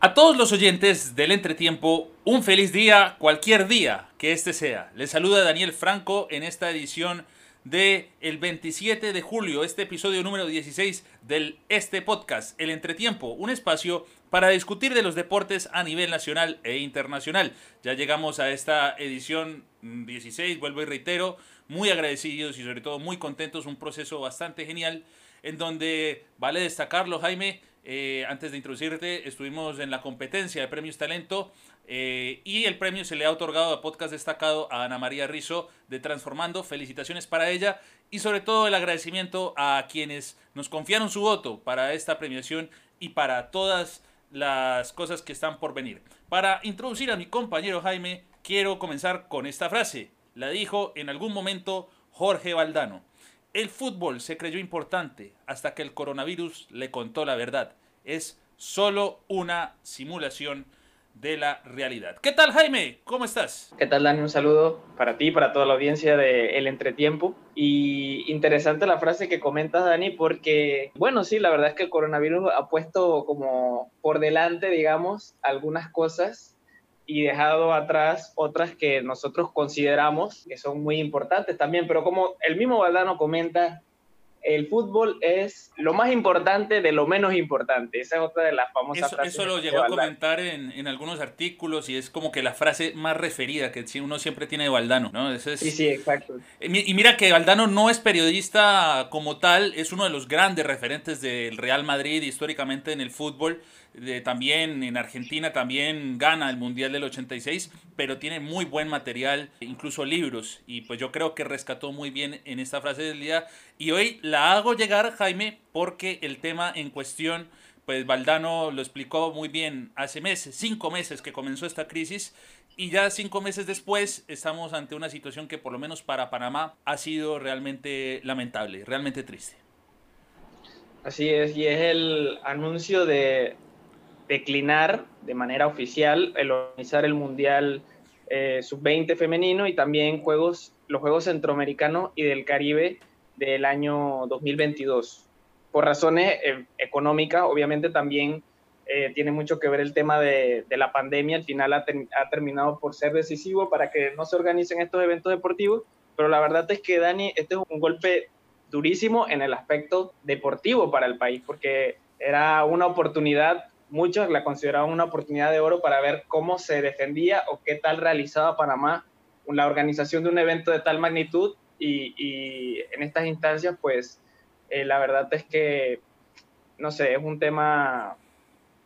A todos los oyentes del entretiempo, un feliz día, cualquier día que este sea. Les saluda Daniel Franco en esta edición de el 27 de julio, este episodio número 16 del Este Podcast, El Entretiempo, un espacio para discutir de los deportes a nivel nacional e internacional. Ya llegamos a esta edición 16, vuelvo y reitero, muy agradecidos y sobre todo muy contentos, un proceso bastante genial en donde vale destacarlo, Jaime, eh, antes de introducirte, estuvimos en la competencia de Premios Talento eh, y el premio se le ha otorgado a podcast destacado a Ana María Rizo de Transformando. Felicitaciones para ella y sobre todo el agradecimiento a quienes nos confiaron su voto para esta premiación y para todas las cosas que están por venir. Para introducir a mi compañero Jaime, quiero comenzar con esta frase. La dijo en algún momento Jorge Valdano. El fútbol se creyó importante hasta que el coronavirus le contó la verdad. Es solo una simulación de la realidad. ¿Qué tal Jaime? ¿Cómo estás? ¿Qué tal Dani? Un saludo para ti, para toda la audiencia de El Entretiempo. Y interesante la frase que comentas Dani porque, bueno, sí, la verdad es que el coronavirus ha puesto como por delante, digamos, algunas cosas y dejado atrás otras que nosotros consideramos que son muy importantes también, pero como el mismo Valdano comenta, el fútbol es lo más importante de lo menos importante. Esa es otra de las famosas eso, Eso lo llegó a comentar en, en, algunos artículos y es como que la frase más referida que uno siempre tiene de Valdano, ¿no? sí, sí, exacto. Y mira que Valdano no es periodista como tal, es uno de los grandes referentes del Real Madrid históricamente en el fútbol también en Argentina también gana el Mundial del 86, pero tiene muy buen material, incluso libros, y pues yo creo que rescató muy bien en esta frase del día. Y hoy la hago llegar, Jaime, porque el tema en cuestión, pues Valdano lo explicó muy bien hace meses, cinco meses que comenzó esta crisis, y ya cinco meses después estamos ante una situación que por lo menos para Panamá ha sido realmente lamentable, realmente triste. Así es, y es el anuncio de, declinar de manera oficial el organizar el Mundial eh, Sub-20 femenino y también juegos, los Juegos Centroamericanos y del Caribe del año 2022. Por razones eh, económicas, obviamente también eh, tiene mucho que ver el tema de, la pandemia. Al final ha, ha, terminado por ser decisivo para que no se organicen estos eventos deportivos. Pero la verdad es que, Dani, este es un golpe durísimo en el aspecto deportivo para el país, porque era una oportunidad muchos la consideraban una oportunidad de oro para ver cómo se defendía o qué tal realizaba Panamá la organización de un evento de tal magnitud y, en estas instancias, pues eh, la verdad es que, no sé, es un tema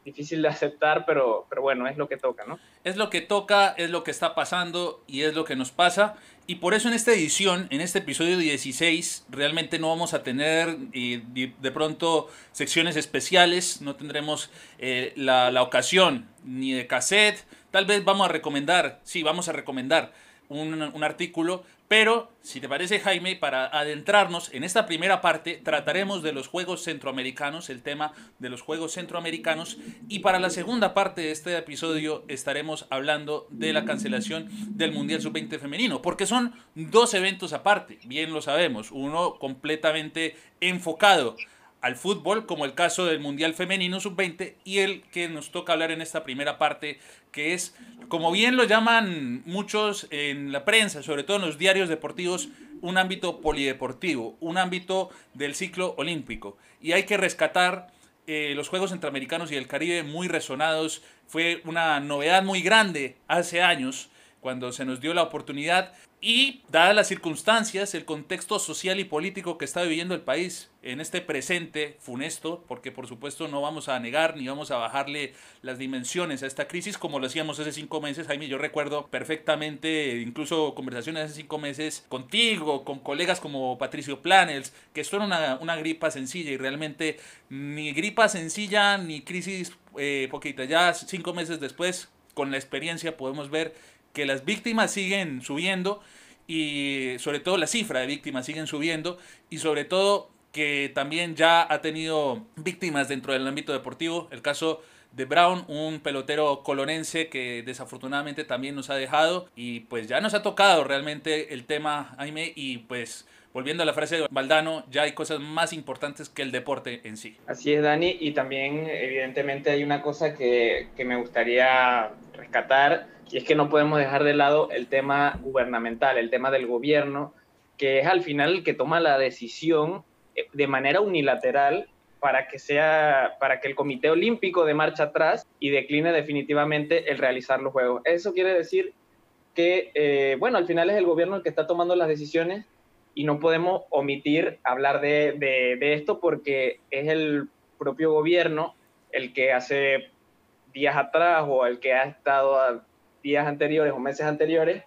difícil de aceptar, pero, pero bueno, es lo que toca, ¿no? Es lo que toca, es lo que está pasando y es lo que nos pasa. Y por eso en esta edición, en este episodio 16, realmente no vamos a tener eh, de pronto secciones especiales, no tendremos eh, la, la ocasión ni de cassette. Tal vez vamos a recomendar, sí, vamos a recomendar un, un, artículo, pero si te parece Jaime, para adentrarnos en esta primera parte, trataremos de los Juegos Centroamericanos, el tema de los Juegos Centroamericanos, y para la segunda parte de este episodio estaremos hablando de la cancelación del Mundial Sub-20 femenino, porque son dos eventos aparte, bien lo sabemos, uno completamente enfocado al fútbol, como el caso del Mundial Femenino Sub-20, y el que nos toca hablar en esta primera parte, que es, como bien lo llaman muchos en la prensa, sobre todo en los diarios deportivos, un ámbito polideportivo, un ámbito del ciclo olímpico. Y hay que rescatar eh, los Juegos Centroamericanos y el Caribe muy resonados. Fue una novedad muy grande hace años cuando se nos dio la oportunidad y, dadas las circunstancias, el contexto social y político que está viviendo el país en este presente funesto, porque por supuesto no vamos a negar ni vamos a bajarle las dimensiones a esta crisis como lo hacíamos hace cinco meses, Jaime, yo recuerdo perfectamente incluso conversaciones hace cinco meses contigo, con colegas como Patricio Planels, que esto era una, una gripa sencilla y realmente ni gripa sencilla ni crisis eh, poquita, ya cinco meses después, con la experiencia podemos ver que las víctimas siguen subiendo y sobre todo la cifra de víctimas siguen subiendo y sobre todo que también ya ha tenido víctimas dentro del ámbito deportivo, el caso de Brown, un pelotero colonense que desafortunadamente también nos ha dejado y pues ya nos ha tocado realmente el tema, Jaime, y pues volviendo a la frase de Valdano, ya hay cosas más importantes que el deporte en sí. Así es, Dani, y también evidentemente hay una cosa que, que me gustaría rescatar, y es que no podemos dejar de lado el tema gubernamental, el tema del gobierno, que es al final el que toma la decisión eh, de manera unilateral para que sea para que el Comité Olímpico de marcha atrás y decline definitivamente el realizar los juegos. Eso quiere decir que eh, bueno, al final es el gobierno el que está tomando las decisiones y no podemos omitir hablar de, de, esto porque es el propio gobierno el que hace días atrás o el que ha estado días anteriores o meses anteriores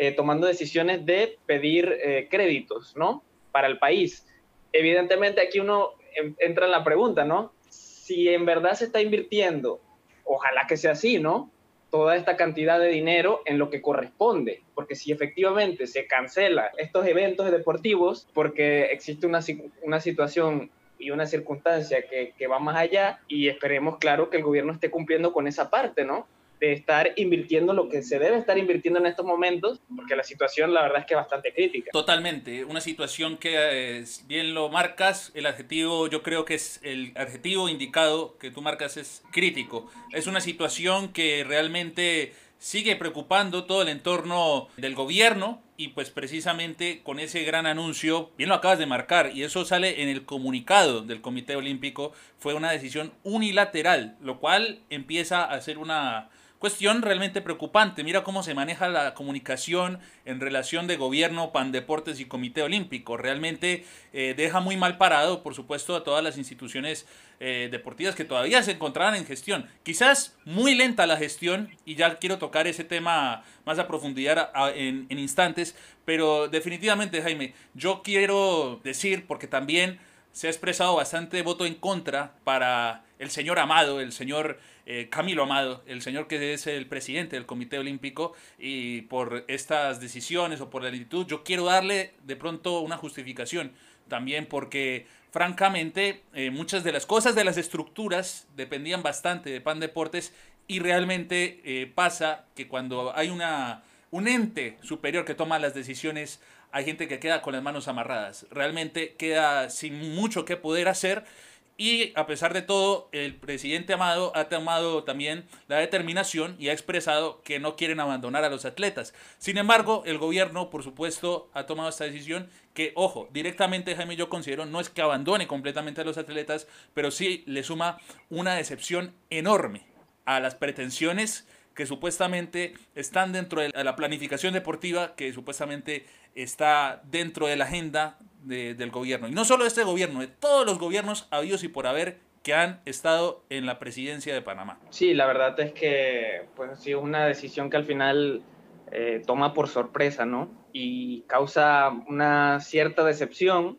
eh, tomando decisiones de pedir eh, créditos, ¿no? Para el país. Evidentemente aquí uno entra en la pregunta, ¿no? Si en verdad se está invirtiendo, ojalá que sea así, ¿no? Toda esta cantidad de dinero en lo que corresponde, porque si efectivamente se cancela estos eventos deportivos porque existe una, una situación y una circunstancia que, que va más allá y esperemos, claro, que el gobierno esté cumpliendo con esa parte, ¿no? De estar invirtiendo lo que se debe estar invirtiendo en estos momentos, porque la situación la verdad es que es bastante crítica. Totalmente, una situación que bien lo marcas, el adjetivo yo creo que es el adjetivo indicado que tú marcas es crítico. Es una situación que realmente sigue preocupando todo el entorno del gobierno y pues precisamente con ese gran anuncio, bien lo acabas de marcar, y eso sale en el comunicado del Comité Olímpico, fue una decisión unilateral, lo cual empieza a ser una Cuestión realmente preocupante. Mira cómo se maneja la comunicación en relación de gobierno, Pandeportes y Comité Olímpico. Realmente eh, deja muy mal parado, por supuesto, a todas las instituciones eh, deportivas que todavía se encontraban en gestión. Quizás muy lenta la gestión, y ya quiero tocar ese tema más a profundidad en, en instantes, pero definitivamente, Jaime, yo quiero decir, porque también se ha expresado bastante voto en contra para el señor Amado, el señor eh, Camilo Amado, el señor que es el presidente del Comité Olímpico, y por estas decisiones o por la lentitud, yo quiero darle de pronto una justificación. También porque francamente eh, muchas de las cosas de las estructuras dependían bastante de Pan Deportes y realmente eh, pasa que cuando hay una, un ente superior que toma las decisiones, hay gente que queda con las manos amarradas, realmente queda sin mucho que poder hacer y a pesar de todo, el presidente Amado ha tomado también la determinación y ha expresado que no quieren abandonar a los atletas. Sin embargo, el gobierno, por supuesto, ha tomado esta decisión que, ojo, directamente Jaime yo considero no es que abandone completamente a los atletas, pero sí le suma una decepción enorme a las pretensiones que supuestamente están dentro de la planificación deportiva, que supuestamente está dentro de la agenda del gobierno. Y no solo de este gobierno, de todos los gobiernos habidos y por haber que han estado en la presidencia de Panamá. Sí, la verdad es que pues sí es una decisión que al final eh, toma por sorpresa, ¿no? Y causa una cierta decepción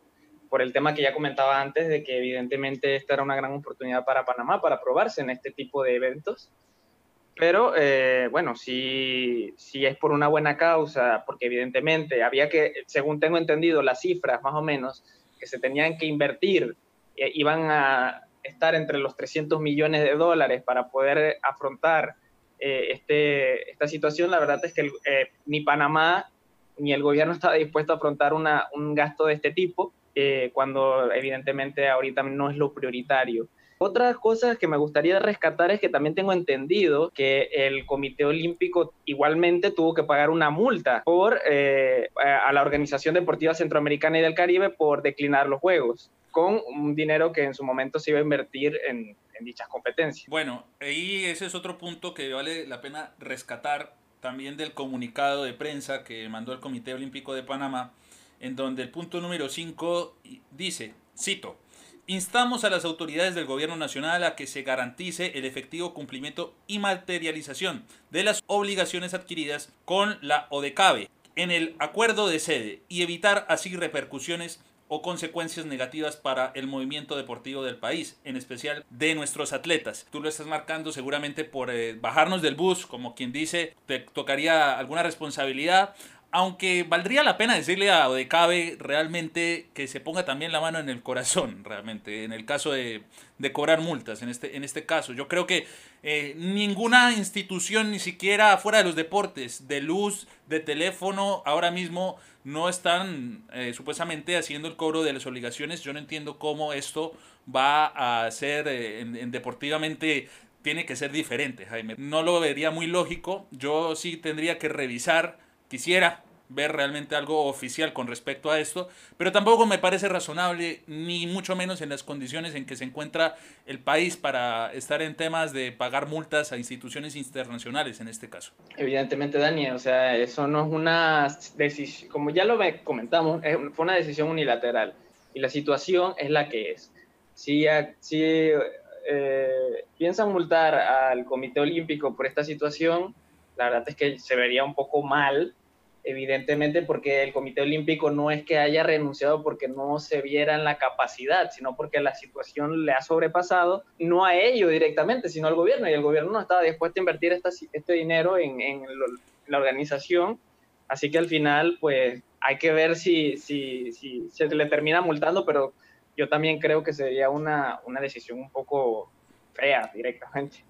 por el tema que ya comentaba antes de que evidentemente esta era una gran oportunidad para Panamá para probarse en este tipo de eventos pero eh, bueno, si, es por una buena causa, porque evidentemente había que, según tengo entendido, las cifras más o menos que se tenían que invertir eh, iban a estar entre los 300 millones de dólares para poder afrontar eh, este, esta situación, la verdad es que ni Panamá ni el gobierno estaba dispuesto a afrontar una, un gasto de este tipo, cuando evidentemente ahorita no es lo prioritario. Otras cosas que me gustaría rescatar es que también tengo entendido que el Comité Olímpico igualmente tuvo que pagar una multa por, eh, a la Organización Deportiva Centroamericana y del Caribe por declinar los Juegos, con un dinero que en su momento se iba a invertir en, en dichas competencias. Bueno, ahí ese es otro punto que vale la pena rescatar también del comunicado de prensa que mandó el Comité Olímpico de Panamá, en donde el punto número 5 dice, cito, Instamos a las autoridades del Gobierno Nacional a que se garantice el efectivo cumplimiento y materialización de las obligaciones adquiridas con la ODECABE en el acuerdo de sede y evitar así repercusiones o consecuencias negativas para el movimiento deportivo del país, en especial de nuestros atletas. Tú lo estás marcando seguramente por eh, bajarnos del bus, como quien dice, te tocaría alguna responsabilidad aunque valdría la pena decirle a Odecabe realmente que se ponga también la mano en el corazón, realmente, en el caso de, cobrar multas, en este, en este caso. Yo creo que eh, ninguna institución, ni siquiera fuera de los deportes, de luz, de teléfono, ahora mismo no están eh, supuestamente haciendo el cobro de las obligaciones. Yo no entiendo cómo esto va a ser eh, en, deportivamente tiene que ser diferente, Jaime. No lo vería muy lógico. Yo sí tendría que revisar quisiera ver realmente algo oficial con respecto a esto, pero tampoco me parece razonable, ni mucho menos en las condiciones en que se encuentra el país para estar en temas de pagar multas a instituciones internacionales en este caso. Evidentemente, Dani, o sea, eso no es una decisión, como ya lo comentamos, fue una decisión unilateral y la situación es la que es. Si, si eh, piensan multar al Comité Olímpico por esta situación, la verdad es que se vería un poco mal evidentemente porque el Comité Olímpico no es que haya renunciado porque no se viera en la capacidad, sino porque la situación le ha sobrepasado, no a ello directamente, sino al gobierno, y el gobierno no estaba dispuesto a invertir este dinero en, en, la organización, así que al final, pues hay que ver si, si, si se le termina multando, pero yo también creo que sería una, una decisión un poco fea directamente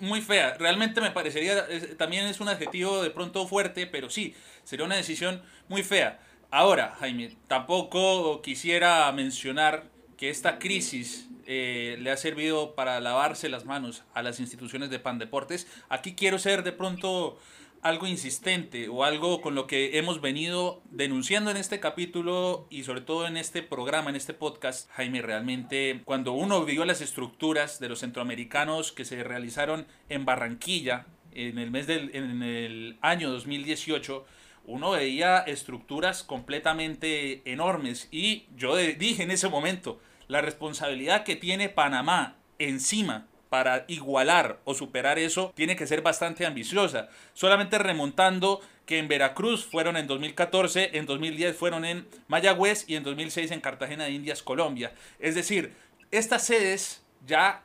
muy fea. Realmente me parecería, también es un adjetivo de pronto fuerte, pero sí, sería una decisión muy fea. Ahora, Jaime, tampoco quisiera mencionar que esta crisis eh, le ha servido para lavarse las manos a las instituciones de Pandeportes. Aquí quiero ser de pronto algo insistente o algo con lo que hemos venido denunciando en este capítulo y sobre todo en este programa, en este podcast, Jaime, realmente cuando uno vio las estructuras de los centroamericanos que se realizaron en Barranquilla en el mes del en el año 2018, uno veía estructuras completamente enormes y yo dije en ese momento, la responsabilidad que tiene Panamá encima para igualar o superar eso tiene que ser bastante ambiciosa. Solamente remontando que en Veracruz fueron en 2014, en 2010 fueron en Mayagüez y en 2006 en Cartagena de Indias, Colombia. Es decir, estas sedes ya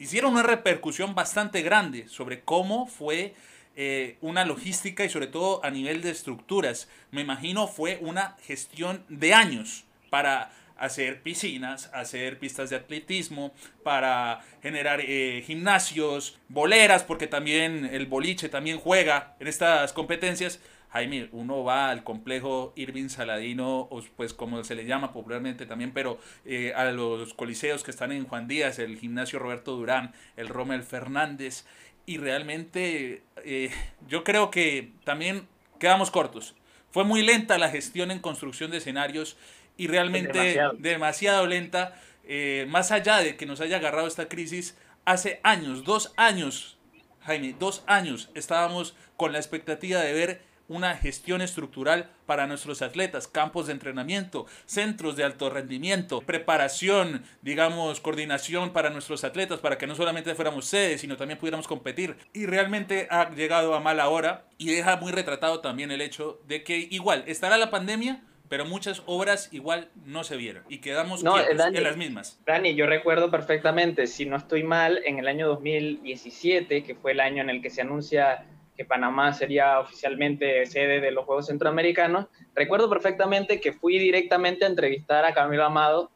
hicieron una repercusión bastante grande sobre cómo fue eh, una logística y sobre todo a nivel de estructuras. Me imagino fue una gestión de años para hacer piscinas, hacer pistas de atletismo, para generar eh, gimnasios, boleras, porque también el boliche también juega en estas competencias. Jaime, uno va al complejo Irving Saladino, o pues como se le llama popularmente también, pero eh, a los coliseos que están en Juan Díaz, el gimnasio Roberto Durán, el Rommel Fernández, y realmente eh, yo creo que también quedamos cortos. Fue muy lenta la gestión en construcción de escenarios y realmente demasiado, lenta. Eh, más allá de que nos haya agarrado esta crisis, hace años, dos años, Jaime, dos años estábamos con la expectativa de ver una gestión estructural para nuestros atletas, campos de entrenamiento, centros de alto rendimiento, preparación, digamos, coordinación para nuestros atletas, para que no solamente fuéramos sedes, sino también pudiéramos competir. Y realmente ha llegado a mala hora y deja muy retratado también el hecho de que igual estará la pandemia, pero muchas obras igual no se vieron y quedamos en las mismas. Dani, yo recuerdo perfectamente, si no estoy mal, en el año 2017, que fue el año en el que se anuncia que Panamá sería oficialmente sede de los Juegos Centroamericanos, recuerdo perfectamente que fui directamente a entrevistar a Camilo Amado,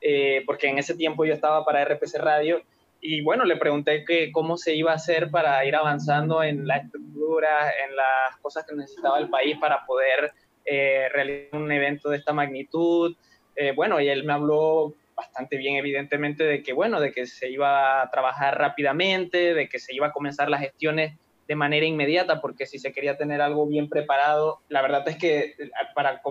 eh, porque en ese tiempo yo estaba para RPC Radio, y bueno, le pregunté que cómo se iba a hacer para ir avanzando en la estructura, en las cosas que necesitaba el país para poder eh, realizar un evento de esta magnitud. Eh, bueno, y él me habló bastante bien, evidentemente, de que, bueno, de que se iba a trabajar rápidamente, de que se iba a comenzar las gestiones de manera inmediata, porque si se quería tener algo bien preparado, la verdad es que eh, para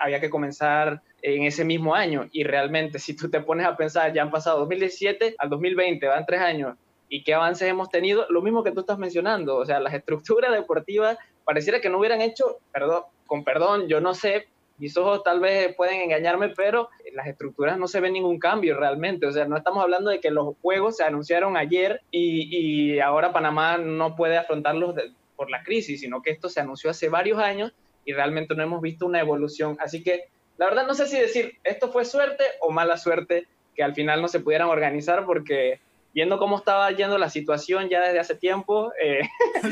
había que comenzar en ese mismo año. Y realmente, si tú te pones a pensar, ya han pasado 2017 al 2020, van tres años, y qué avances hemos tenido, lo mismo que tú estás mencionando, o sea, las estructuras deportivas pareciera que no hubieran hecho, perdón, con perdón, yo no sé, mis ojos tal vez pueden engañarme, pero las estructuras no se ven ningún cambio realmente. O sea, no estamos hablando de que los juegos se anunciaron ayer y, ahora Panamá no puede afrontarlos por la crisis, sino que esto se anunció hace varios años y realmente no hemos visto una evolución. Así que la verdad no sé si decir esto fue suerte o mala suerte que al final no se pudieran organizar porque viendo cómo estaba yendo la situación ya desde hace tiempo. Eh,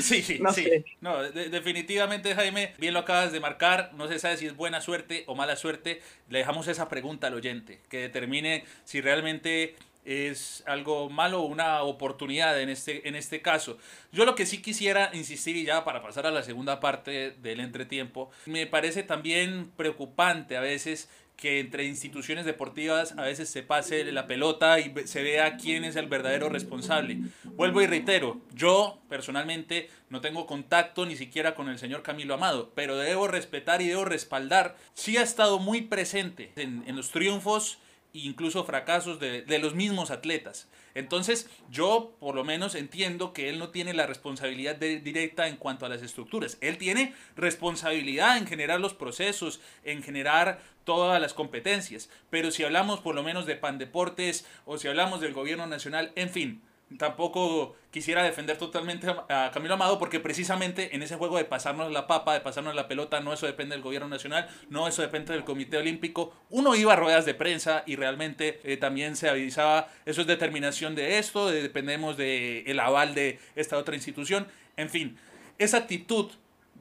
sí, sí, sí. No, definitivamente, Jaime, bien lo acabas de marcar. No se sabe si es buena suerte o mala suerte. Le dejamos esa pregunta al oyente, que determine si realmente es algo malo o una oportunidad en este, en este caso. Yo lo que sí quisiera insistir y ya para pasar a la segunda parte del entretiempo, me parece también preocupante a veces que entre instituciones deportivas a veces se pase la pelota y se vea quién es el verdadero responsable. Vuelvo y reitero, yo personalmente no tengo contacto ni siquiera con el señor Camilo Amado, pero debo respetar y debo respaldar. Sí ha estado muy presente en, en los triunfos incluso fracasos de, los mismos atletas. Entonces, yo por lo menos entiendo que él no tiene la responsabilidad directa en cuanto a las estructuras. Él tiene responsabilidad en generar los procesos, en generar todas las competencias. Pero si hablamos por lo menos de Pandeportes o si hablamos del gobierno nacional, en fin, tampoco quisiera defender totalmente a Camilo Amado porque precisamente en ese juego de pasarnos la papa, de pasarnos la pelota, no eso depende del gobierno nacional, no eso depende del Comité Olímpico. Uno iba a ruedas de prensa y realmente eh, también se avisaba, eso es determinación de esto, dependemos del el aval de esta otra institución. En fin, esa actitud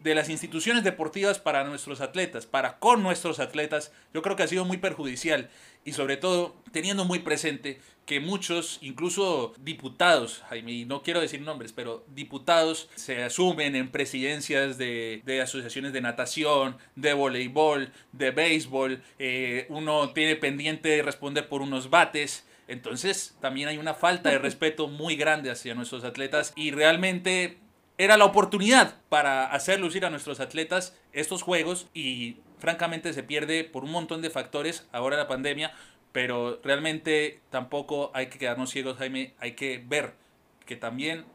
de las instituciones deportivas para nuestros atletas, para con nuestros atletas, yo creo que ha sido muy perjudicial y sobre todo teniendo muy presente que muchos, incluso diputados, Jaime, no quiero decir nombres, pero diputados se asumen en presidencias de, asociaciones de natación, de voleibol, de béisbol, eh, uno tiene pendiente de responder por unos bates. Entonces también hay una falta de respeto muy grande hacia nuestros atletas y realmente era la oportunidad para hacer lucir a nuestros atletas estos juegos y francamente se pierde por un montón de factores ahora la pandemia, pero realmente tampoco hay que quedarnos ciegos, Jaime, hay que ver que también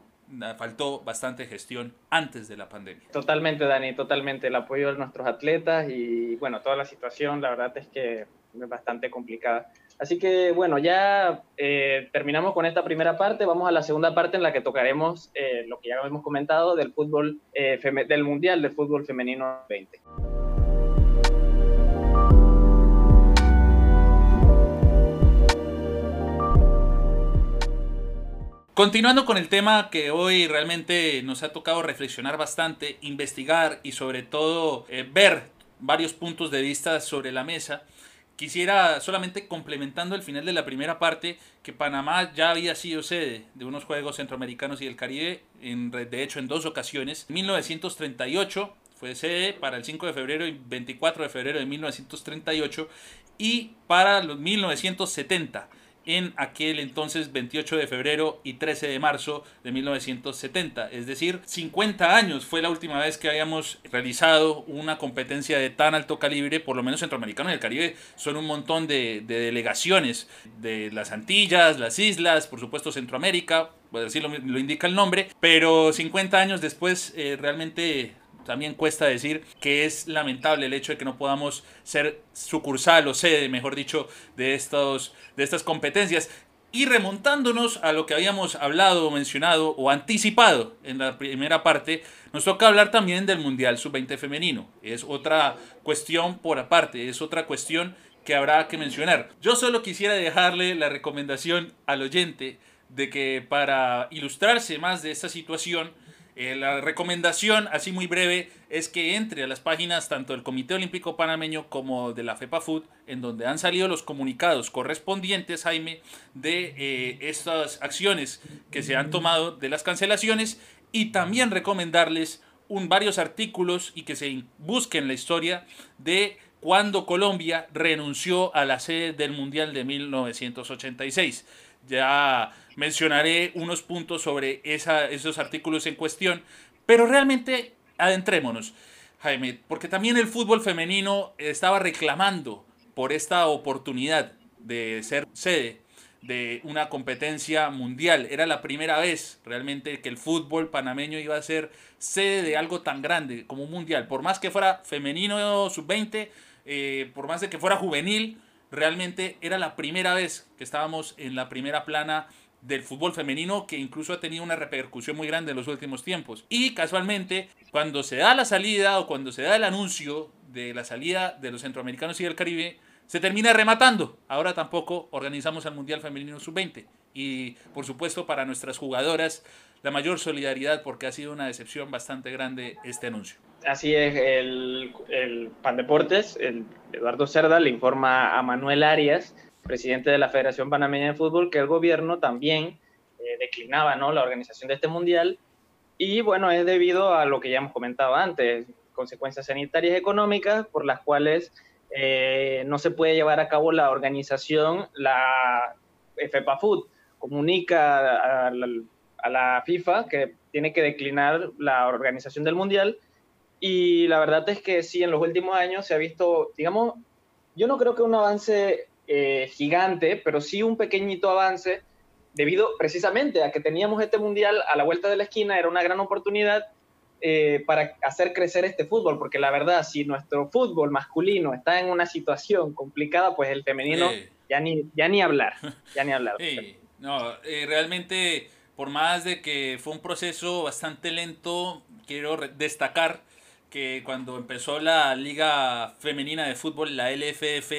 faltó bastante gestión antes de la pandemia. Totalmente, Dani, totalmente. El apoyo de nuestros atletas y bueno, toda la situación, la verdad es que es bastante complicada. Así que bueno, ya eh, terminamos con esta primera parte. Vamos a la segunda parte en la que tocaremos eh, lo que ya hemos comentado del fútbol, eh, del Mundial de Fútbol Femenino 20. Continuando con el tema que hoy realmente nos ha tocado reflexionar bastante, investigar y sobre todo eh, ver varios puntos de vista sobre la mesa, quisiera solamente complementando el final de la primera parte que Panamá ya había sido sede de unos Juegos Centroamericanos y del Caribe, en, de hecho en dos ocasiones. En 1938 fue sede para el 5 de febrero y 24 de febrero de 1938 y para los 1970 en aquel entonces 28 de febrero y 13 de marzo de 1970. Es decir, 50 años fue la última vez que habíamos realizado una competencia de tan alto calibre, por lo menos centroamericano y el Caribe son un montón de, delegaciones de las Antillas, las islas, por supuesto Centroamérica, pues así lo, indica el nombre, pero 50 años después eh, realmente también cuesta decir que es lamentable el hecho de que no podamos ser sucursal o sede, mejor dicho, de, estos, de estas competencias. Y remontándonos a lo que habíamos hablado, mencionado o anticipado en la primera parte, nos toca hablar también del Mundial Sub-20 femenino. Es otra cuestión por aparte, es otra cuestión que habrá que mencionar. Yo solo quisiera dejarle la recomendación al oyente de que para ilustrarse más de esta situación, eh, la recomendación, así muy breve, es que entre a las páginas tanto del Comité Olímpico Panameño como de la FEPAFUT, en donde han salido los comunicados correspondientes, Jaime, de eh, estas acciones que se han tomado de las cancelaciones y también recomendarles un, varios artículos y que se busquen la historia de cuando Colombia renunció a la sede del Mundial de 1986. Ya mencionaré unos puntos sobre esos artículos en cuestión, pero realmente adentrémonos, Jaime, porque también el fútbol femenino estaba reclamando por esta oportunidad de ser sede de una competencia mundial. Era la primera vez realmente que el fútbol panameño iba a ser sede de algo tan grande como un mundial. Por más que fuera femenino sub-20, eh, por más de que fuera juvenil, realmente era la primera vez que estábamos en la primera plana del fútbol femenino que incluso ha tenido una repercusión muy grande en los últimos tiempos. Y casualmente, cuando se da la salida o cuando se da el anuncio de la salida de los centroamericanos y del Caribe, se termina rematando. Ahora tampoco organizamos el Mundial Femenino Sub-20. y por supuesto para nuestras jugadoras la mayor solidaridad porque ha sido una decepción bastante grande este anuncio. Así es, el, el Pan Deportes, el Eduardo Cerda le informa a Manuel Arias, presidente de la Federación Panameña de Fútbol, que el gobierno también eh, declinaba ¿no? la organización de este mundial. Y bueno, es debido a lo que ya hemos comentado antes, consecuencias sanitarias y económicas por las cuales eh, no se puede llevar a cabo la organización, la FEPA Food comunica a la FIFA que tiene que declinar la organización del mundial y la verdad es que sí, en los últimos años se ha visto, digamos, yo no creo que un avance eh, gigante, pero sí un pequeñito avance debido precisamente a que teníamos este mundial a la vuelta de la esquina, era una gran oportunidad eh, para hacer crecer este fútbol, porque la verdad, si nuestro fútbol masculino está en una situación complicada, pues el femenino ya, ni, ya ni hablar, ya ni hablar. no, eh, realmente, por más de que fue un proceso bastante lento, quiero destacar que cuando empezó la Liga Femenina de Fútbol, la LFF,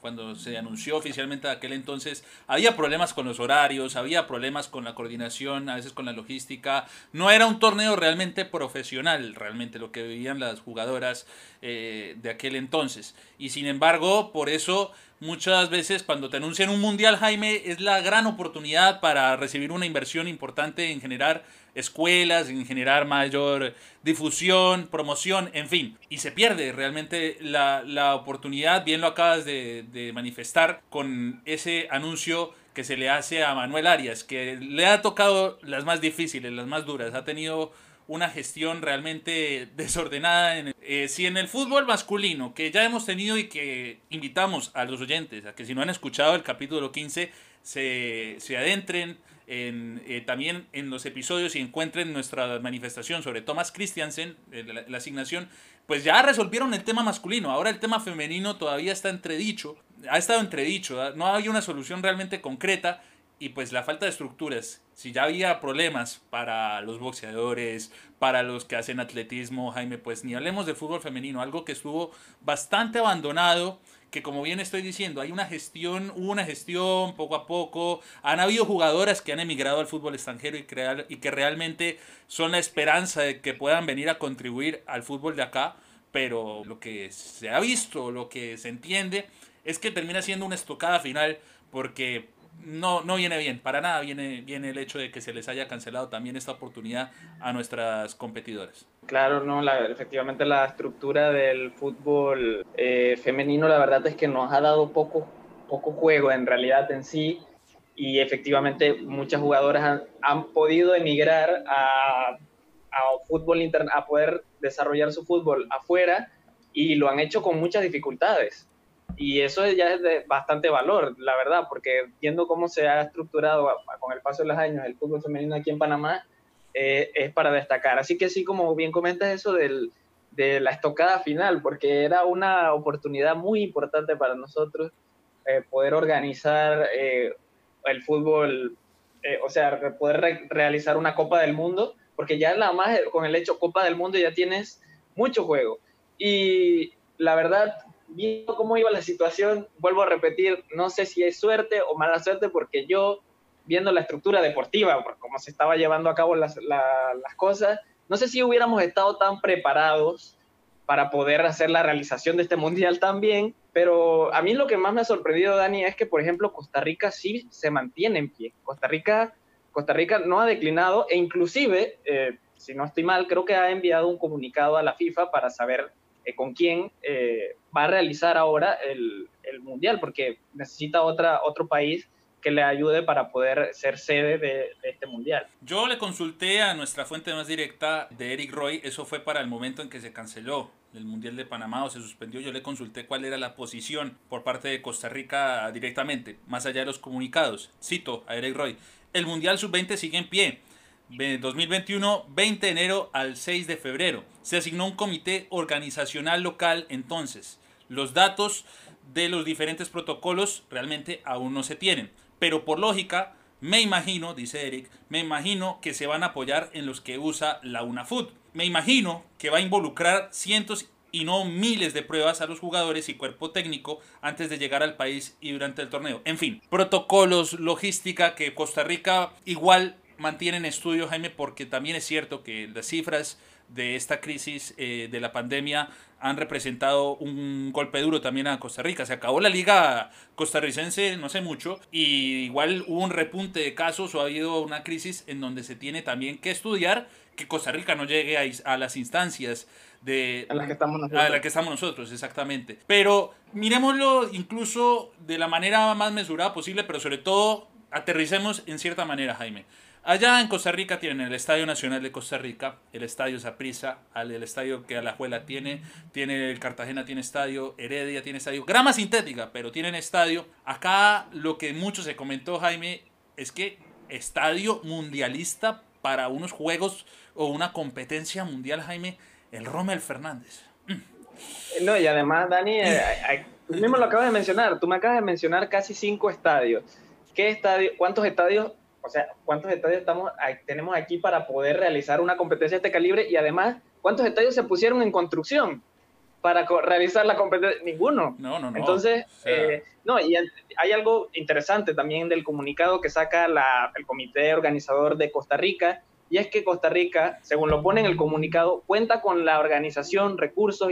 cuando se anunció oficialmente aquel entonces, había problemas con los horarios, había problemas con la coordinación, a veces con la logística. No era un torneo realmente profesional, realmente lo que vivían las jugadoras eh, de aquel entonces. Y sin embargo, por eso muchas veces cuando te anuncian un mundial, Jaime, es la gran oportunidad para recibir una inversión importante en generar escuelas, en generar mayor difusión, promoción, en fin. Y se pierde realmente la, la oportunidad, bien lo acabas de, de manifestar, con ese anuncio que se le hace a Manuel Arias, que le ha tocado las más difíciles, las más duras, ha tenido una gestión realmente desordenada. En, eh, si en el fútbol masculino, que ya hemos tenido y que invitamos a los oyentes a que si no han escuchado el capítulo 15, se, se adentren en, eh, también en los episodios y encuentren nuestra manifestación sobre Thomas Christiansen, eh, la, asignación, pues ya resolvieron el tema masculino. Ahora el tema femenino todavía está entredicho, ha estado entredicho, no hay una solución realmente concreta y pues la falta de estructuras. Si ya había problemas para los boxeadores, para los que hacen atletismo, Jaime, pues ni hablemos de fútbol femenino, algo que estuvo bastante abandonado que como bien estoy diciendo, hay una gestión, hubo una gestión poco a poco, han habido jugadoras que han emigrado al fútbol extranjero y, crear, y que realmente son la esperanza de que puedan venir a contribuir al fútbol de acá, pero lo que se ha visto, lo que se entiende, es que termina siendo una estocada final porque no, no viene bien, para nada viene, viene el hecho de que se les haya cancelado también esta oportunidad a nuestras competidoras. Claro, no, efectivamente la estructura del fútbol eh, femenino, la verdad es que nos ha dado poco, poco juego en realidad en sí y efectivamente muchas jugadoras han, podido emigrar a, fútbol interno, a poder desarrollar su fútbol afuera y lo han hecho con muchas dificultades y eso ya es de bastante valor, la verdad, porque viendo cómo se ha estructurado con el paso de los años el fútbol femenino aquí en Panamá, eh, es para destacar. Así que sí, como bien comentas eso del, de la estocada final, porque era una oportunidad muy importante para nosotros eh, poder organizar eh, el fútbol, o sea, poder realizar una Copa del Mundo, porque ya nada más con el hecho Copa del Mundo ya tienes mucho juego. Y la verdad, viendo cómo iba la situación, vuelvo a repetir, no sé si es suerte o mala suerte, porque yo, viendo la estructura deportiva, por cómo se estaba llevando a cabo las, las cosas, no sé si hubiéramos estado tan preparados para poder hacer la realización de este mundial también, pero a mí lo que más me ha sorprendido, Dani, es que, por ejemplo, Costa Rica sí se mantiene en pie. Costa Rica, Costa Rica no ha declinado e inclusive, eh, si no estoy mal, creo que ha enviado un comunicado a la FIFA para saber con quién eh, va a realizar ahora el, el, Mundial, porque necesita otra, otro país que le ayude para poder ser sede de, de, este Mundial. Yo le consulté a nuestra fuente más directa de Eric Roy, eso fue para el momento en que se canceló el Mundial de Panamá o se suspendió, yo le consulté cuál era la posición por parte de Costa Rica directamente, más allá de los comunicados. Cito a Eric Roy, el Mundial Sub-20 sigue en pie 2021, 20 de enero al 6 de febrero. Se asignó un comité organizacional local entonces. Los datos de los diferentes protocolos realmente aún no se tienen. Pero por lógica, me imagino, dice Eric, me imagino que se van a apoyar en los que usa la UNAFUT. Me imagino que va a involucrar cientos y no miles de pruebas a los jugadores y cuerpo técnico antes de llegar al país y durante el torneo. En fin, protocolos, logística que Costa Rica igual mantiene en estudio, Jaime, porque también es cierto que las cifras de esta crisis eh, de la pandemia han representado un golpe duro también a Costa Rica. Se acabó la liga costarricense no sé mucho y igual hubo un repunte de casos o ha habido una crisis en donde se tiene también que estudiar que Costa Rica no llegue a, las instancias de, a las que estamos nosotros. A la que estamos nosotros, exactamente. Pero miremoslo incluso de la manera más mesurada posible, pero sobre todo aterricemos en cierta manera, Jaime. Allá en Costa Rica tienen el Estadio Nacional de Costa Rica, el Estadio Zaprisa, el estadio que Alajuela tiene, tiene el Cartagena tiene estadio, Heredia tiene estadio, grama sintética, pero tienen estadio. Acá lo que mucho se comentó, Jaime, es que estadio mundialista para unos juegos o una competencia mundial, Jaime, el Rommel Fernández. Mm. No, y además, Dani, eh, tú mismo lo acabas de mencionar, tú me acabas de mencionar casi cinco estadios. ¿Qué estadio, ¿Cuántos estadios o sea, ¿cuántos estadios estamos, tenemos aquí para poder realizar una competencia de este calibre? Y además, ¿cuántos estadios se pusieron en construcción para realizar la competencia? Ninguno. No, no, no. Entonces, eh, no, y hay algo interesante también del comunicado que saca el comité organizador de Costa Rica, y es que Costa Rica, según lo pone en el comunicado, cuenta con la organización, recursos,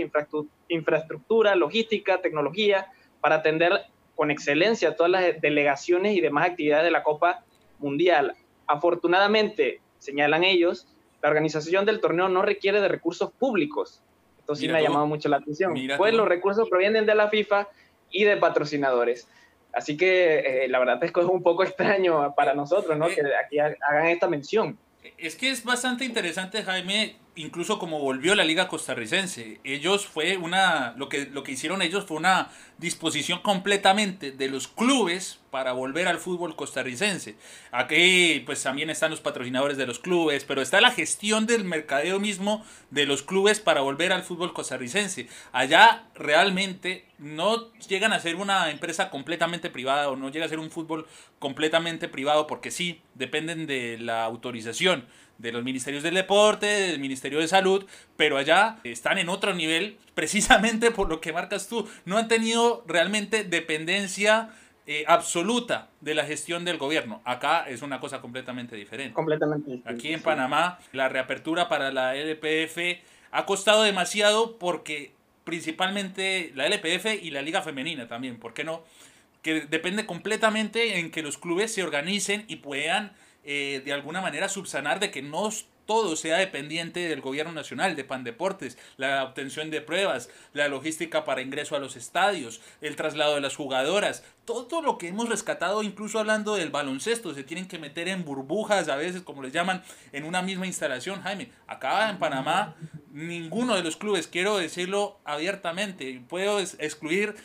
infraestructura, logística, tecnología, para atender con excelencia todas las delegaciones y demás actividades de la Copa mundial. Afortunadamente, señalan ellos, la organización del torneo no requiere de recursos públicos. Esto sí me ha llamado mucho la atención. pues los recursos provienen de la FIFA y de patrocinadores. Así que eh, la verdad es que es un poco extraño para nosotros, ¿no? Eh, que aquí hagan esta mención. Es que es bastante interesante, Jaime, incluso como volvió la liga costarricense. Ellos fue una, lo que, lo que hicieron ellos fue una disposición completamente de los clubes para volver al fútbol costarricense. Aquí pues también están los patrocinadores de los clubes, pero está la gestión del mercadeo mismo de los clubes para volver al fútbol costarricense. Allá realmente no llegan a ser una empresa completamente privada o no llega a ser un fútbol completamente privado porque sí, dependen de la autorización de los ministerios del deporte, del Ministerio de Salud, pero allá están en otro nivel, precisamente por lo que marcas tú. No han tenido realmente dependencia eh, absoluta de la gestión del gobierno. Acá es una cosa completamente diferente. Completamente Aquí en Panamá, la reapertura para la LPF ha costado demasiado porque principalmente la LPF y la Liga Femenina también, ¿por qué no? Que depende completamente en que los clubes se organicen y puedan eh, de alguna manera subsanar de que no todo sea dependiente del gobierno nacional, de Pandeportes, la obtención de pruebas, la logística para ingreso a los estadios, el traslado de las jugadoras, todo lo que hemos rescatado, incluso hablando del baloncesto, se tienen que meter en burbujas, a veces como les llaman, en una misma instalación. Jaime, acá en Panamá, ninguno de los clubes, quiero decirlo abiertamente, puedo excluir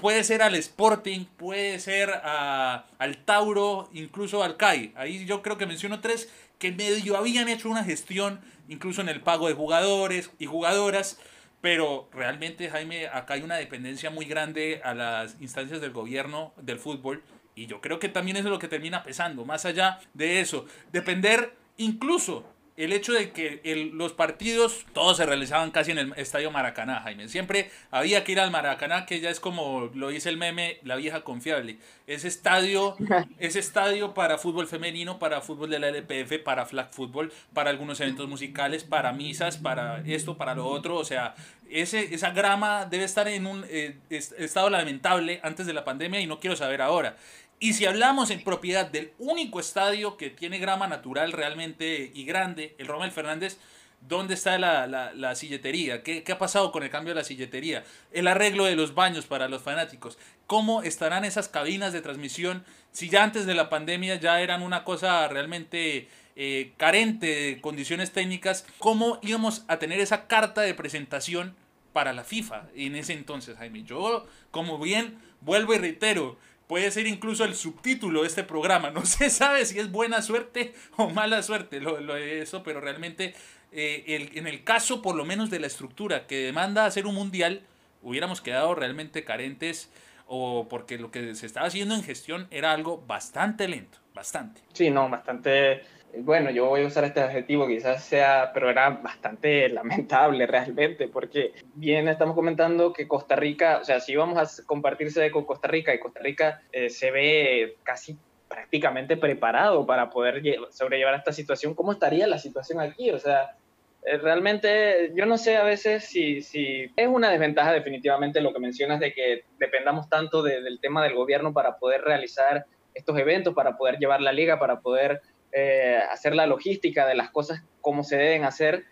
puede ser al Sporting, puede ser al Tauro, incluso al CAI. Ahí yo creo que menciono tres que medio habían hecho una gestión, incluso en el pago de jugadores y jugadoras, pero realmente, Jaime, acá hay una dependencia muy grande a las instancias del gobierno del fútbol. Y yo creo que también eso es lo que termina pesando. Más allá de eso, depender incluso el hecho de que los partidos todos se realizaban casi en el estadio Maracaná, Jaime. Siempre había que ir al Maracaná, que ya es como lo dice el meme, la vieja confiable. Ese estadio, ese estadio para fútbol femenino, para fútbol de la LPF, para flag fútbol, para algunos eventos musicales, para misas, para esto, para lo otro. O sea, ese, esa grama debe estar en un eh, estado lamentable antes de la pandemia y no quiero saber ahora. Y si hablamos en propiedad del único estadio que tiene grama natural realmente y grande, el Romel Fernández, ¿dónde está la, la, silletería? ¿Qué, ¿Qué, ha pasado con el cambio de la silletería? El arreglo de los baños para los fanáticos. ¿Cómo estarán esas cabinas de transmisión si ya antes de la pandemia ya eran una cosa realmente eh, carente de condiciones técnicas? ¿Cómo íbamos a tener esa carta de presentación para la FIFA en ese entonces, Jaime? Yo, como bien, vuelvo y reitero, puede ser incluso el subtítulo de este programa. No se sabe si es buena suerte o mala suerte lo, lo eso, pero realmente eh, el, en el caso por lo menos de la estructura que demanda hacer un mundial, hubiéramos quedado realmente carentes o porque lo que se estaba haciendo en gestión era algo bastante lento, bastante. Sí, no, bastante, bueno, yo voy a usar este adjetivo, quizás sea, pero era bastante lamentable realmente, porque bien estamos comentando que Costa Rica, o sea, si vamos a compartirse con Costa Rica y Costa Rica eh, se ve casi prácticamente preparado para poder sobrellevar esta situación, ¿cómo estaría la situación aquí? O sea, eh, realmente yo no sé a veces si, si, es una desventaja definitivamente lo que mencionas de que dependamos tanto del tema del gobierno para poder realizar estos eventos, para poder llevar la liga, para poder eh, hacer la logística de las cosas como se deben hacer.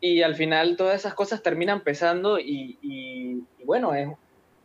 Y al final todas esas cosas terminan pesando y, y, bueno, es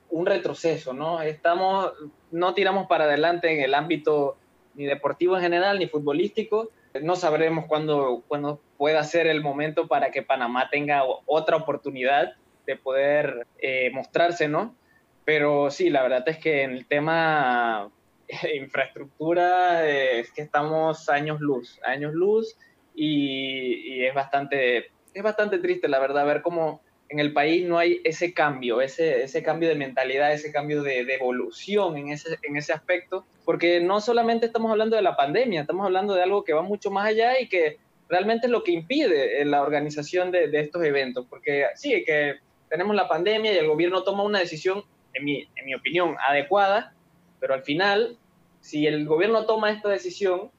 un retroceso, ¿no? Estamos, no tiramos para adelante en el ámbito ni deportivo en general, ni futbolístico. No sabremos cuándo, cuándo pueda ser el momento para que Panamá tenga otra oportunidad de poder eh, mostrarse, ¿no? Pero sí, la verdad es que en el tema infraestructura es que estamos años luz, años luz y, es, bastante, es bastante triste, la verdad, ver cómo en el país no hay ese cambio, ese, ese cambio de mentalidad, ese cambio de, evolución en ese, en ese aspecto, porque no solamente estamos hablando de la pandemia, estamos hablando de algo que va mucho más allá y que realmente es lo que impide la organización de, de estos eventos, porque sí, que tenemos la pandemia y el gobierno toma una decisión, en mi, en mi opinión, adecuada, pero al final si el gobierno toma esta decisión,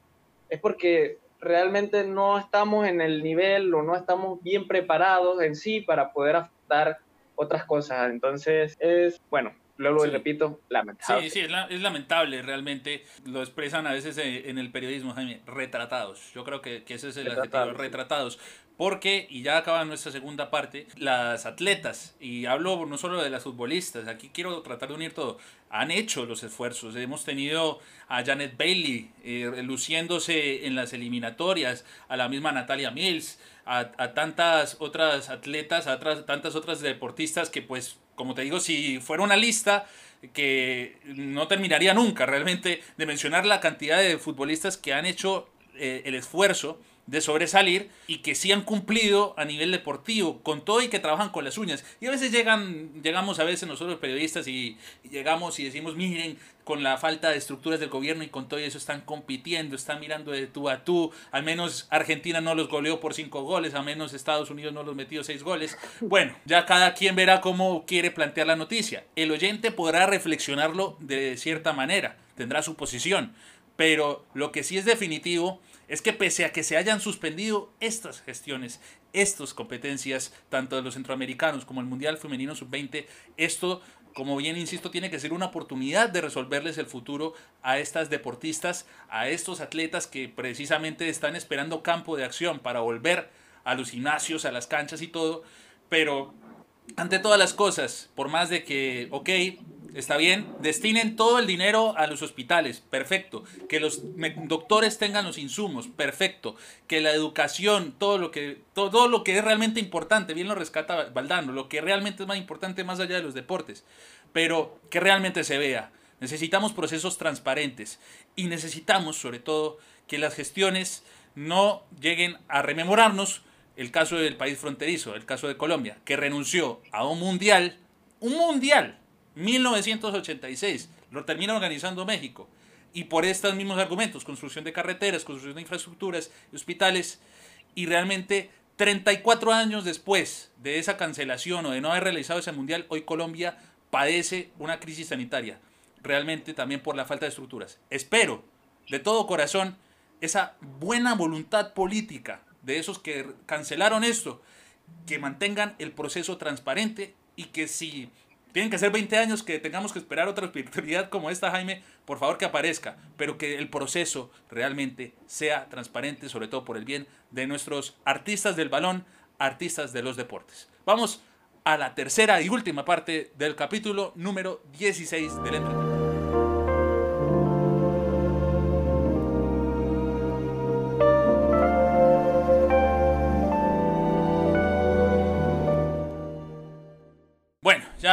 es porque realmente no estamos en el nivel o no estamos bien preparados en sí para poder afrontar otras cosas. Entonces, es, bueno, luego repito, lamentable. Sí, sí, es, lamentable realmente. Lo expresan a veces eh, en el periodismo, Jaime, retratados. Yo creo que, ese es el adjetivo, retratados. Porque, y ya acaba nuestra segunda parte, las atletas, y hablo no solo de las futbolistas, aquí quiero tratar de unir todo, han hecho los esfuerzos. Hemos tenido a Janet Bailey eh, luciéndose en las eliminatorias, a la misma Natalia Mills, a, tantas otras atletas, a tantas otras deportistas que pues, como te digo, si fuera una lista que no terminaría nunca realmente de mencionar la cantidad de futbolistas que han hecho eh, el esfuerzo de sobresalir y que sí han cumplido a nivel deportivo, con todo y que trabajan con las uñas. Y a veces llegan, llegamos a veces nosotros periodistas y, llegamos y decimos, miren, con la falta de estructuras del gobierno y con todo eso están compitiendo, están mirando de tú a tú, al menos Argentina no los goleó por cinco goles, al menos Estados Unidos no los metió seis goles. Bueno, ya cada quien verá cómo quiere plantear la noticia. El oyente podrá reflexionarlo de cierta manera, tendrá su posición, pero lo que sí es definitivo es que pese a que se hayan suspendido estas gestiones, estas competencias, tanto de los centroamericanos como el Mundial Femenino Sub-20, esto, como bien insisto, tiene que ser una oportunidad de resolverles el futuro a estas deportistas, a estos atletas que precisamente están esperando campo de acción para volver a los gimnasios, a las canchas y todo, pero ante todas las cosas, por más de que, ok, está bien, destinen todo el dinero a los hospitales, perfecto, que los doctores tengan los insumos, perfecto, que la educación, todo lo que, todo lo que es realmente importante, bien lo rescata Valdano, lo que realmente es más importante más allá de los deportes, pero que realmente se vea. Necesitamos procesos transparentes y necesitamos sobre todo que las gestiones no lleguen a rememorarnos el caso del país fronterizo, el caso de Colombia, que renunció a un mundial, un mundial, 1986, lo termina organizando México. Y por estos mismos argumentos, construcción de carreteras, construcción de infraestructuras, hospitales, y realmente 34 años después de esa cancelación o de no haber realizado ese mundial, hoy Colombia padece una crisis sanitaria, realmente también por la falta de estructuras. Espero de todo corazón esa buena voluntad política de esos que cancelaron esto, que mantengan el proceso transparente y que si tienen que ser 20 años que tengamos que esperar otra oportunidad como esta, Jaime, por favor que aparezca, pero que el proceso realmente sea transparente, sobre todo por el bien de nuestros artistas del balón, artistas de los deportes. Vamos a la tercera y última parte del capítulo número 16 del entrenamiento.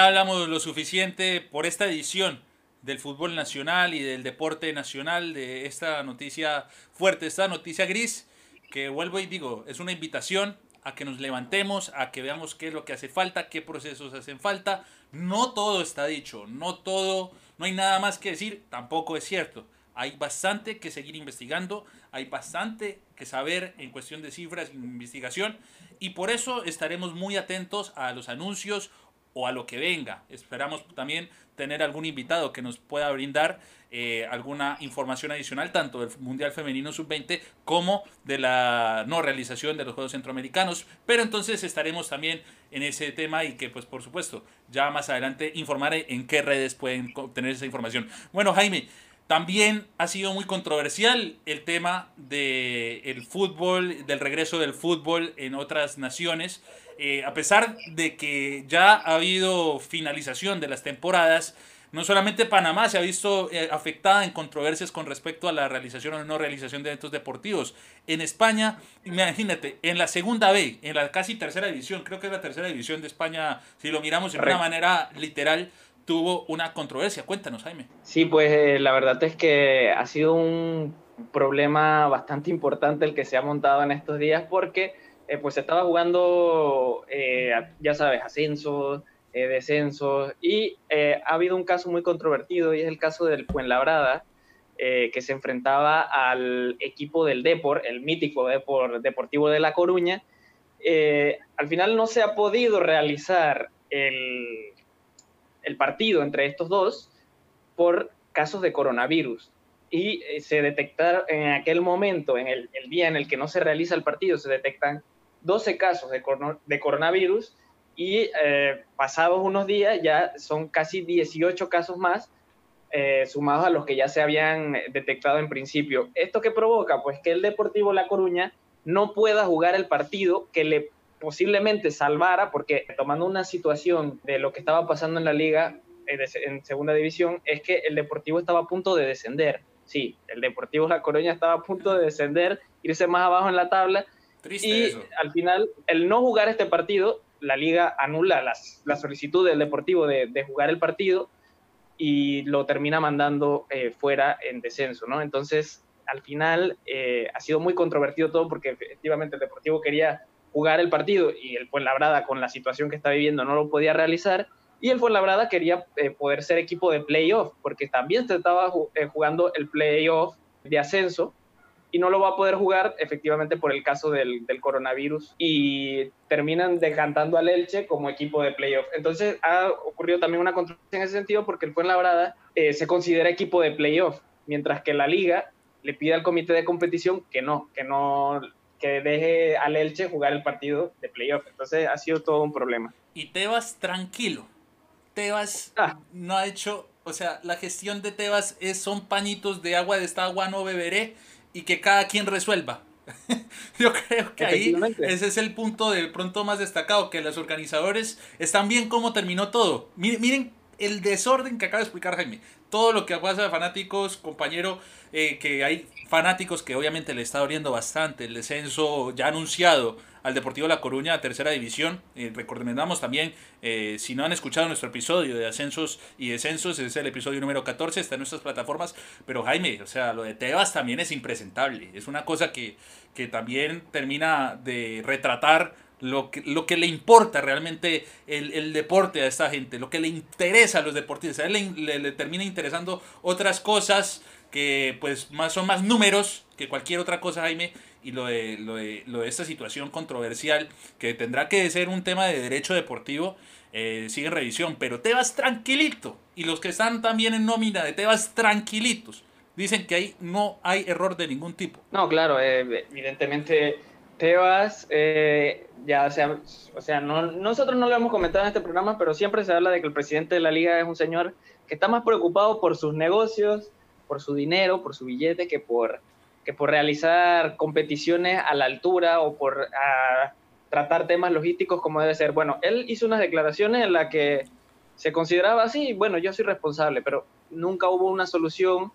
Hablamos lo suficiente por esta edición del fútbol nacional y del deporte nacional, de esta noticia fuerte, esta noticia gris, que vuelvo y digo, es una invitación a que nos levantemos, a que veamos qué es lo que hace falta, qué procesos hacen falta. No todo está dicho, no todo, no hay nada más que decir, tampoco es cierto. Hay bastante que seguir investigando, hay bastante que saber en cuestión de cifras y investigación y por eso estaremos muy atentos a los anuncios o a lo que venga. Esperamos también tener algún invitado que nos pueda brindar eh, alguna información adicional, tanto del Mundial Femenino Sub-20 como de la no realización de los Juegos Centroamericanos. Pero entonces estaremos también en ese tema y que, pues, por supuesto, ya más adelante informaré en qué redes pueden obtener esa información. Bueno, Jaime. También ha sido muy controversial el tema del fútbol, del regreso del fútbol en otras naciones. Eh, a pesar de que ya ha habido finalización de las temporadas, no solamente Panamá se ha visto eh, afectada en controversias con respecto a la realización o no realización de eventos deportivos. En España, imagínate, en la segunda B, en la casi tercera división, creo que es la tercera división de España, si lo miramos de una manera literal, tuvo una controversia. Cuéntanos, Jaime. Sí, pues eh, la verdad es que ha sido un problema bastante importante el que se ha montado en estos días porque eh, pues se estaba jugando, eh, ya sabes, ascensos, eh, descensos, y ha habido un caso muy controvertido, y es el caso del Fuenlabrada, que se enfrentaba al equipo del Depor, el mítico Depor Deportivo de La Coruña. al final no se ha podido realizar el, el partido entre estos dos por casos de coronavirus y se detectaron en aquel momento, en el, el, día en el que no se realiza el partido, se detectan 12 casos de, de coronavirus y eh, pasados unos días ya son casi 18 casos más eh, sumados a los que ya se habían detectado en principio. ¿Esto qué provoca? Pues que el Deportivo La Coruña no pueda jugar el partido que le posiblemente salvara, porque tomando una situación de lo que estaba pasando en la liga eh, en segunda división, es que el Deportivo estaba a punto de descender. Sí, el Deportivo La Coruña estaba a punto de descender, irse más abajo en la tabla, y al final, el no jugar este partido, la liga anula las, la solicitud del Deportivo de, de, jugar el partido y lo termina mandando eh, fuera en descenso, ¿no? Entonces, al final eh, ha sido muy controvertido todo porque efectivamente el Deportivo quería jugar el partido y el Fuenlabrada con la situación que está viviendo no lo podía realizar. Y el Fuenlabrada quería eh, poder ser equipo de playoff porque también se estaba jugando el playoff de ascenso y no lo va a poder jugar efectivamente por el caso del, del, coronavirus y terminan decantando al Elche como equipo de playoff. Entonces ha ocurrido también una controversia en ese sentido porque el Fuenlabrada eh, se considera equipo de playoff, mientras que la liga le pide al comité de competición que no, que no que deje al Elche jugar el partido de playoff. Entonces ha sido todo un problema. Y Tebas tranquilo. Tebas ah. no ha hecho, o sea, la gestión de Tebas es son pañitos de agua de esta agua no beberé y que cada quien resuelva. Yo creo que ahí ese es el punto del pronto más destacado, que los organizadores están bien cómo terminó todo. Miren, miren el desorden que acaba de explicar Jaime. Todo lo que pasa de fanáticos, compañero, eh, que hay fanáticos que obviamente le está doliendo bastante el descenso ya anunciado al Deportivo La Coruña tercera división. Eh, recomendamos también, eh, si no han escuchado nuestro episodio de ascensos y descensos, es el episodio número 14, está en nuestras plataformas. Pero Jaime, o sea, lo de Tebas también es impresentable. Es una cosa que, que también termina de retratar lo que, lo que le importa realmente el, el, deporte a esta gente, lo que le interesa a los deportistas. A él le, le termina interesando otras cosas que pues más, son más números que cualquier otra cosa, Jaime, y lo de, lo de, lo de esta situación controversial, que tendrá que ser un tema de derecho deportivo, eh, sigue revisión, pero te vas tranquilito, y los que están también en nómina de te vas tranquilitos, dicen que ahí no hay error de ningún tipo. No, claro, eh, evidentemente Tebas, eh, ya sea, o sea no, nosotros no lo hemos comentado en este programa, pero siempre se habla de que el presidente de la liga es un señor que está más preocupado por sus negocios, por su dinero, por su billete, que por, que por realizar competiciones a la altura o por tratar temas logísticos como debe ser. Bueno, él hizo unas declaraciones en las que se consideraba así, bueno, yo soy responsable, pero nunca hubo una solución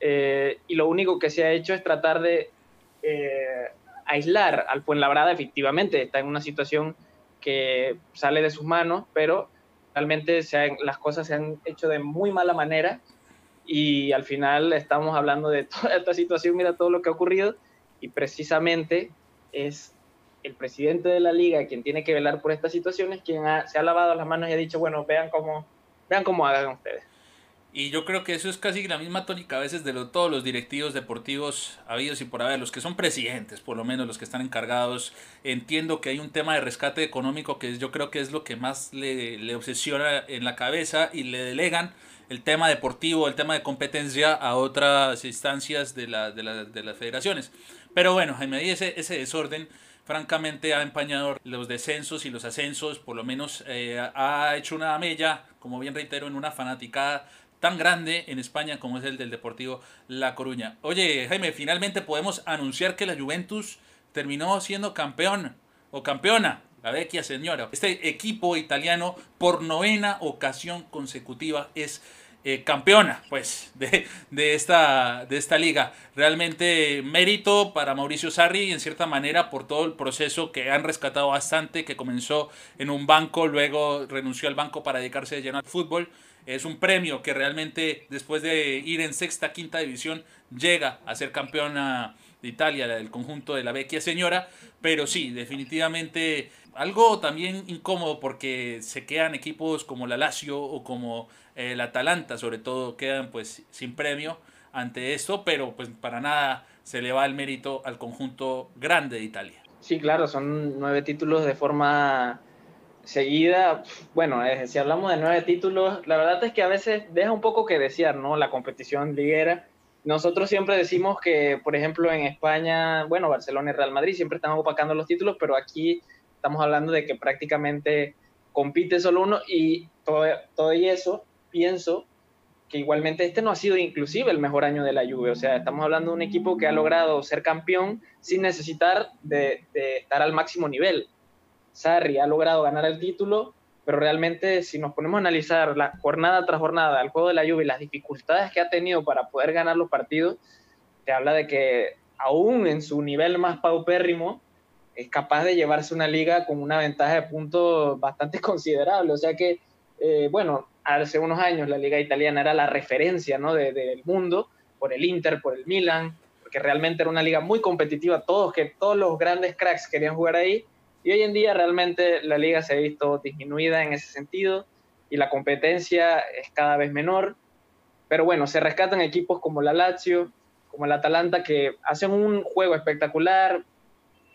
eh, y lo único que se ha hecho es tratar de eh, aislar al Fuenlabrada, efectivamente, está en una situación que sale de sus manos, pero realmente se las cosas se han hecho de muy mala manera y al final estamos hablando de toda esta situación, mira todo lo que ha ocurrido y precisamente es el presidente de la liga quien tiene que velar por estas situaciones, quien se ha lavado las manos y ha dicho, bueno, vean cómo, vean cómo hagan ustedes. Y yo creo que eso es casi la misma tónica a veces de todos los directivos deportivos habidos y por haber, los que son presidentes, por lo menos los que están encargados. Entiendo que hay un tema de rescate económico que yo creo que es lo que más le, le obsesiona en la cabeza y le delegan el tema deportivo, el tema de competencia a otras instancias de, de, de las federaciones. Pero bueno, en medida ese, ese desorden, francamente ha empañado los descensos y los ascensos, por lo menos eh, ha hecho una mella, como bien reitero, en una fanaticada tan grande en España como es el del Deportivo La Coruña. Oye, Jaime, finalmente podemos anunciar que la Juventus terminó siendo campeón o campeona, la vecchia señora. Este equipo italiano por novena ocasión consecutiva es eh, campeona pues de, esta, de esta liga. Realmente mérito para Mauricio Sarri en cierta manera por todo el proceso que han rescatado bastante, que comenzó en un banco, luego renunció al banco para dedicarse de lleno al fútbol es un premio que realmente después de ir en sexta, quinta división, llega a ser campeona de Italia, del conjunto de la Vecchia Señora. Pero sí, definitivamente algo también incómodo porque se quedan equipos como la Lazio o como el Atalanta, sobre todo, quedan pues sin premio ante esto, pero pues para nada se le va el mérito al conjunto grande de Italia. Sí, claro, son nueve títulos de forma seguida, bueno, eh, si hablamos de nueve títulos, la verdad es que a veces deja un poco que desear, ¿no? La competición liguera. Nosotros siempre decimos que, por ejemplo, en España, bueno, Barcelona y Real Madrid siempre están opacando los títulos, pero aquí estamos hablando de que prácticamente compite solo uno y todo, todo y eso pienso que igualmente este no ha sido inclusive el mejor año de la Juve, o sea, estamos hablando de un equipo que ha logrado ser campeón sin necesitar de, de estar al máximo nivel. Sarri ha logrado ganar el título, pero realmente si nos ponemos a analizar la jornada tras jornada el juego de la Juve y las dificultades que ha tenido para poder ganar los partidos, te habla de que aún en su nivel más paupérrimo es capaz de llevarse una liga con una ventaja de puntos bastante considerable. O sea que, eh, bueno, hace unos años la liga italiana era la referencia ¿no? del mundo por el Inter, por el Milan, porque realmente era una liga muy competitiva, todos, que, todos los grandes cracks querían jugar ahí y hoy en día realmente la liga se ha visto disminuida en ese sentido y la competencia es cada vez menor. Pero bueno, se rescatan equipos como la Lazio, como el Atalanta, que hacen un juego espectacular,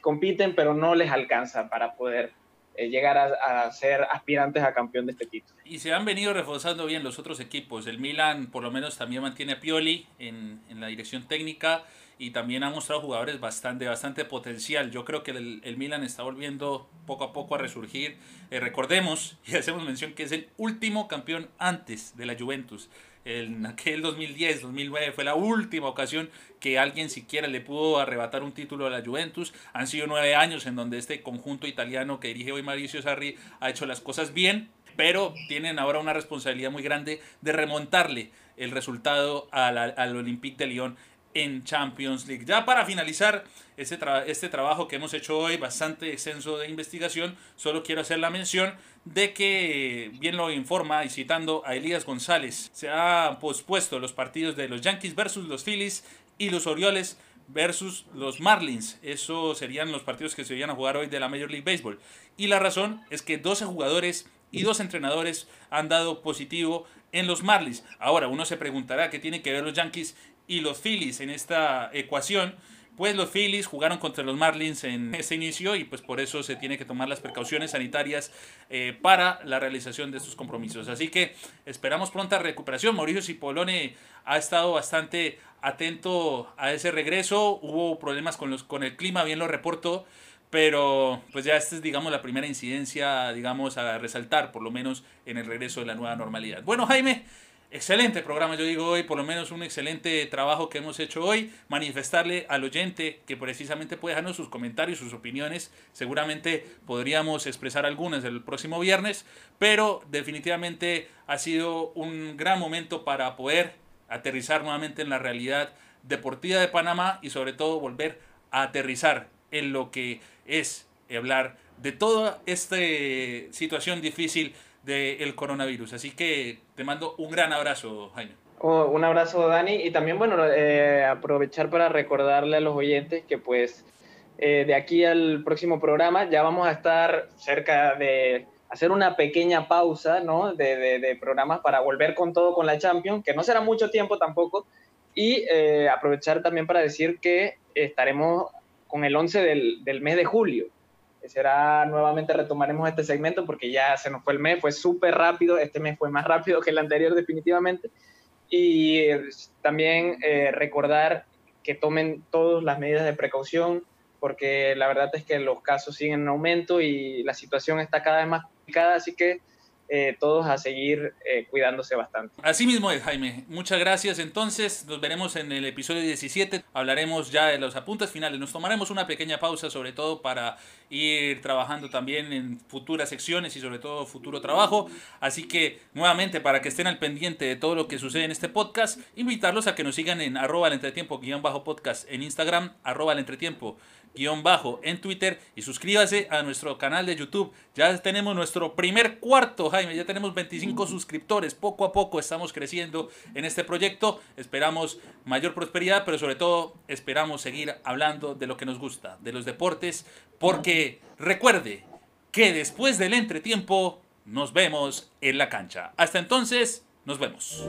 compiten, pero no les alcanza para poder eh, llegar a, ser aspirantes a campeón de este título. Y se han venido reforzando bien los otros equipos. El Milan por lo menos también mantiene a Pioli en, la dirección técnica y también ha mostrado jugadores bastante, bastante potencial. Yo creo que el, el Milan está volviendo poco a poco a resurgir. Eh, recordemos, y hacemos mención que es el último campeón antes de la Juventus. En aquel 2010, 2009 fue la última ocasión que alguien siquiera le pudo arrebatar un título a la Juventus. Han sido nueve años en donde este conjunto italiano que dirige hoy Mauricio Sarri ha hecho las cosas bien, pero tienen ahora una responsabilidad muy grande de remontarle el resultado al, al Olympique de Lyon en Champions League. Ya para finalizar este, este trabajo que hemos hecho hoy, bastante extenso de investigación, solo quiero hacer la mención de que, bien lo informa y citando a Elías González, se han pospuesto los partidos de los Yankees versus los Phillies y los Orioles versus los Marlins. Esos serían los partidos que se iban a jugar hoy de la Major League Baseball. Y la razón es que 12 jugadores y dos entrenadores han dado positivo en los Marlins. Ahora, uno se preguntará qué tiene que ver los Yankees y los Phillies en esta ecuación, pues los Phillies jugaron contra los Marlins en ese inicio y pues por eso se tiene que tomar las precauciones sanitarias eh, para la realización de estos compromisos. Así que esperamos pronta recuperación. Mauricio Cipolone ha estado bastante atento a ese regreso. Hubo problemas con, los, con el clima, bien lo reportó, pero pues ya esta es digamos la primera incidencia digamos a resaltar por lo menos en el regreso de la nueva normalidad. Bueno Jaime, excelente programa, yo digo hoy, por lo menos un excelente trabajo que hemos hecho hoy. Manifestarle al oyente que precisamente puede dejarnos sus comentarios, sus opiniones. Seguramente podríamos expresar algunas el próximo viernes, pero definitivamente ha sido un gran momento para poder aterrizar nuevamente en la realidad deportiva de Panamá y sobre todo volver a aterrizar en lo que es hablar de toda esta situación difícil del coronavirus. Así que te mando un gran abrazo, Jaime. Oh, un abrazo, Dani. Y también, bueno, eh, aprovechar para recordarle a los oyentes que pues eh, de aquí al próximo programa ya vamos a estar cerca de hacer una pequeña pausa ¿no? de, programas para volver con todo con la Champions, que no será mucho tiempo tampoco, y eh, aprovechar también para decir que estaremos con el 11 del, del mes de julio. Que será nuevamente retomaremos este segmento porque ya se nos fue el mes, fue súper rápido, este mes fue más rápido que el anterior definitivamente. Y eh, también eh, recordar que tomen todas las medidas de precaución, porque la verdad es que los casos siguen en aumento y la situación está cada vez más complicada, así que eh, todos a seguir eh, cuidándose bastante. Así mismo es, Jaime. Muchas gracias. Entonces, nos veremos en el episodio 17. Hablaremos ya de los apuntes finales. Nos tomaremos una pequeña pausa, sobre todo para ir trabajando también en futuras secciones y sobre todo futuro trabajo. Así que, nuevamente, para que estén al pendiente de todo lo que sucede en este podcast, invitarlos a que nos sigan en arroba al entretiempo guion bajo podcast en Instagram, arroba al entretiempo guion bajo en Twitter y suscríbase a nuestro canal de YouTube. Ya tenemos nuestro primer cuarto, Jaime, ya tenemos 25 suscriptores. Poco a poco estamos creciendo en este proyecto. Esperamos mayor prosperidad, pero sobre todo esperamos seguir hablando de lo que nos gusta, de los deportes, porque recuerde que después del entretiempo nos vemos en la cancha. Hasta entonces, nos vemos.